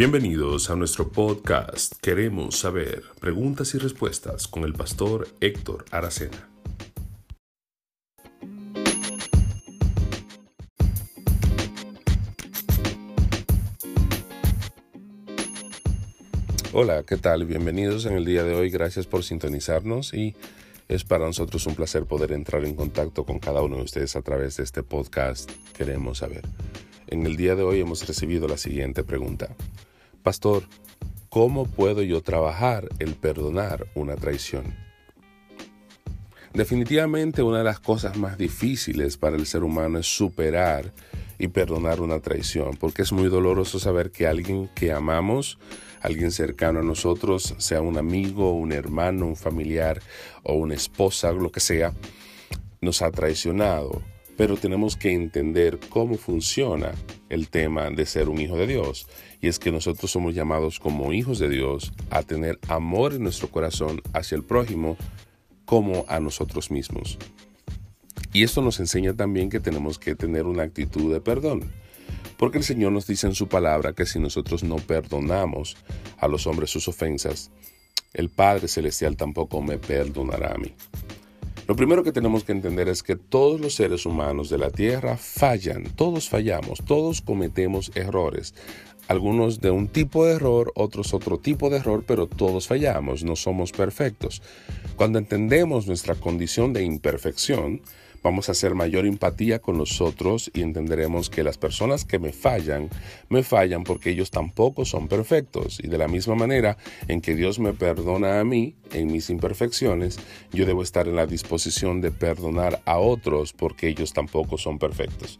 Bienvenidos a nuestro podcast Queremos saber preguntas y respuestas con el pastor Héctor Aracena. Hola, ¿qué tal? Bienvenidos en el día de hoy. Gracias por sintonizarnos y es para nosotros un placer poder entrar en contacto con cada uno de ustedes a través de este podcast Queremos saber. En el día de hoy hemos recibido la siguiente pregunta. Pastor, ¿cómo puedo yo trabajar el perdonar una traición? Definitivamente una de las cosas más difíciles para el ser humano es superar y perdonar una traición, porque es muy doloroso saber que alguien que amamos, alguien cercano a nosotros, sea un amigo, un hermano, un familiar o una esposa, lo que sea, nos ha traicionado pero tenemos que entender cómo funciona el tema de ser un hijo de Dios. Y es que nosotros somos llamados como hijos de Dios a tener amor en nuestro corazón hacia el prójimo como a nosotros mismos. Y esto nos enseña también que tenemos que tener una actitud de perdón. Porque el Señor nos dice en su palabra que si nosotros no perdonamos a los hombres sus ofensas, el Padre Celestial tampoco me perdonará a mí. Lo primero que tenemos que entender es que todos los seres humanos de la Tierra fallan, todos fallamos, todos cometemos errores. Algunos de un tipo de error, otros otro tipo de error, pero todos fallamos, no somos perfectos. Cuando entendemos nuestra condición de imperfección, vamos a hacer mayor empatía con nosotros y entenderemos que las personas que me fallan, me fallan porque ellos tampoco son perfectos. Y de la misma manera en que Dios me perdona a mí en mis imperfecciones, yo debo estar en la disposición de perdonar a otros porque ellos tampoco son perfectos.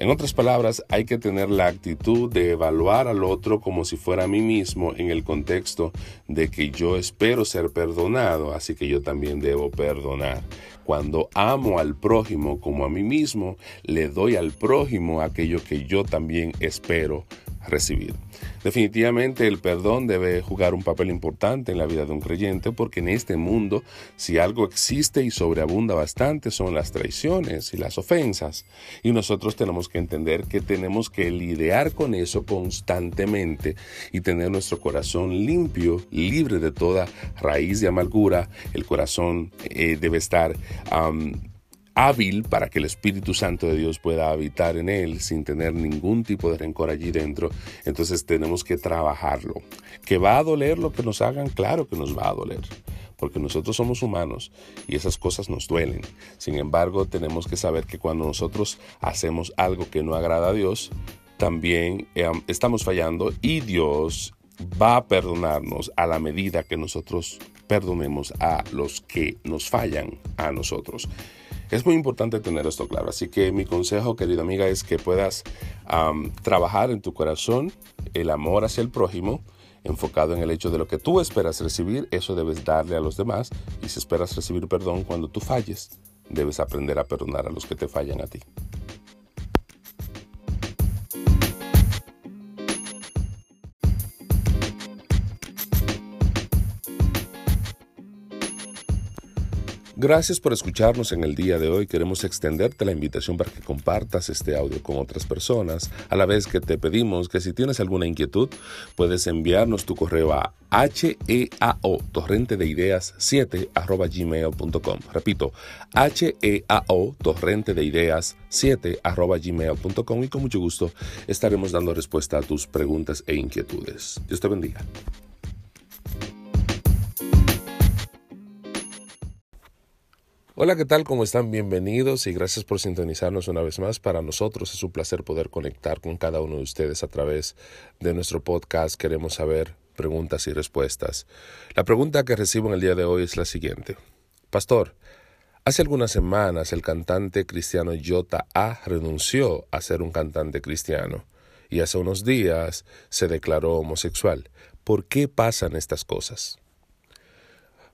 En otras palabras, hay que tener la actitud de evaluar al otro como si fuera a mí mismo en el contexto de que yo espero ser perdonado, así que yo también debo perdonar. Cuando amo al prójimo como a mí mismo, le doy al prójimo aquello que yo también espero recibir. Definitivamente el perdón debe jugar un papel importante en la vida de un creyente porque en este mundo si algo existe y sobreabunda bastante son las traiciones y las ofensas y nosotros tenemos que entender que tenemos que lidiar con eso constantemente y tener nuestro corazón limpio, libre de toda raíz de amargura. El corazón eh, debe estar hábil para que el Espíritu Santo de Dios pueda habitar en él sin tener ningún tipo de rencor allí dentro. Entonces tenemos que trabajarlo. ¿Que va a doler lo que nos hagan? Claro que nos va a doler porque nosotros somos humanos y esas cosas nos duelen. Sin embargo, tenemos que saber que cuando nosotros hacemos algo que no agrada a Dios, también eh, estamos fallando y Dios va a perdonarnos a la medida que nosotros perdonemos a los que nos fallan a nosotros. Es muy importante tener esto claro, así que mi consejo, querida amiga, es que puedas trabajar en tu corazón el amor hacia el prójimo, enfocado en el hecho de lo que tú esperas recibir, eso debes darle a los demás, y si esperas recibir perdón cuando tú falles, debes aprender a perdonar a los que te fallan a ti. Gracias por escucharnos en el día de hoy. Queremos extenderte la invitación para que compartas este audio con otras personas, a la vez que te pedimos que si tienes alguna inquietud, puedes enviarnos tu correo a heao torrente de ideas 7 arroba gmail.com. Repito, heao torrente de ideas 7 arroba gmail.com y con mucho gusto estaremos dando respuesta a tus preguntas e inquietudes. Dios te bendiga. Hola, ¿qué tal? ¿Cómo están? Bienvenidos y gracias por sintonizarnos una vez más. Para nosotros es un placer poder conectar con cada uno de ustedes a través de nuestro podcast. Queremos saber preguntas y respuestas. La pregunta que recibo en el día de hoy es la siguiente. Pastor, hace algunas semanas el cantante cristiano Jota A renunció a ser un cantante cristiano y hace unos días se declaró homosexual. ¿Por qué pasan estas cosas?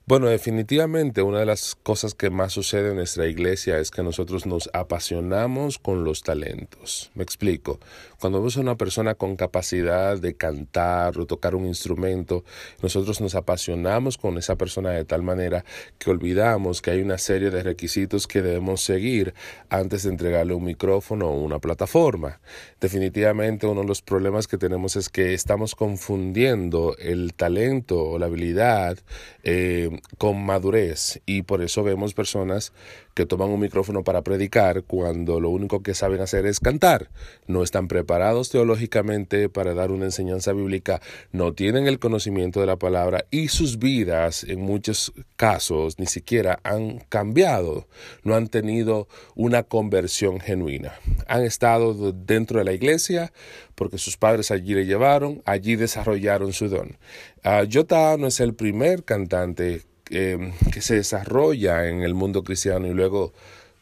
Bueno, definitivamente una de las cosas que más sucede en nuestra iglesia es que nosotros nos apasionamos con los talentos. Me explico. Cuando vemos a una persona con capacidad de cantar o tocar un instrumento, nosotros nos apasionamos con esa persona de tal manera que olvidamos que hay una serie de requisitos que debemos seguir antes de entregarle un micrófono o una plataforma. Definitivamente uno de los problemas que tenemos es que estamos confundiendo el talento o la habilidad eh, con madurez y por eso vemos personas que toman un micrófono para predicar cuando lo único que saben hacer es cantar. No están preparados teológicamente para dar una enseñanza bíblica, no tienen el conocimiento de la palabra y sus vidas en muchos casos ni siquiera han cambiado, no han tenido una conversión genuina. Han estado dentro de la iglesia porque sus padres allí le llevaron, allí desarrollaron su don. Uh, Jota no es el primer cantante que se desarrolla en el mundo cristiano y luego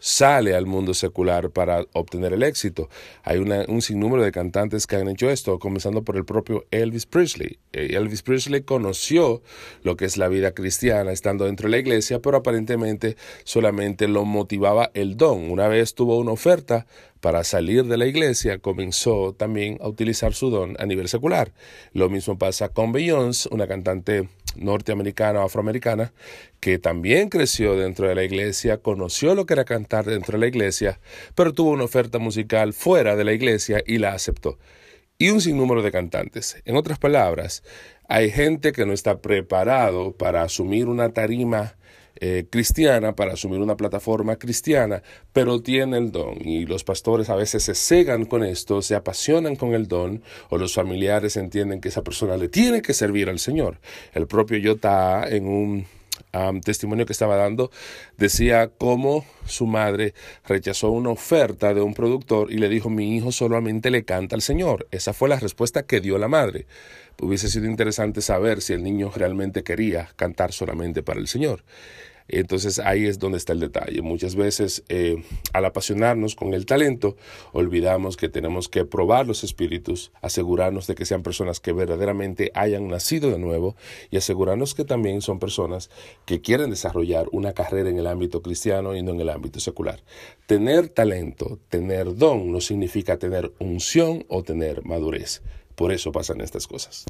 sale al mundo secular para obtener el éxito. Hay un sinnúmero de cantantes que han hecho esto, comenzando por el propio Elvis Presley. Eh, Elvis Presley conoció lo que es la vida cristiana estando dentro de la iglesia, pero aparentemente solamente lo motivaba el don. Una vez tuvo una oferta para salir de la iglesia, comenzó también a utilizar su don a nivel secular. Lo mismo pasa con Beyoncé, una cantante norteamericana o afroamericana que también creció dentro de la iglesia, conoció lo que era cantar dentro de la iglesia, pero tuvo una oferta musical fuera de la iglesia y la aceptó. Y un sinnúmero de cantantes. En otras palabras, hay gente que no está preparado para asumir una tarima eh, cristiana, para asumir una plataforma cristiana, pero tiene el don. Y los pastores a veces se cegan con esto, se apasionan con el don, o los familiares entienden que esa persona le tiene que servir al Señor. El propio Yota en un testimonio que estaba dando, decía cómo su madre rechazó una oferta de un productor y le dijo, mi hijo solamente le canta al Señor. Esa fue la respuesta que dio la madre. Hubiese sido interesante saber si el niño realmente quería cantar solamente para el Señor. Entonces ahí es donde está el detalle. Muchas veces eh, al apasionarnos con el talento, olvidamos que tenemos que probar los espíritus, asegurarnos de que sean personas que verdaderamente hayan nacido de nuevo y asegurarnos que también son personas que quieren desarrollar una carrera en el ámbito cristiano y no en el ámbito secular. Tener talento, tener don, no significa tener unción o tener madurez. Por eso pasan estas cosas.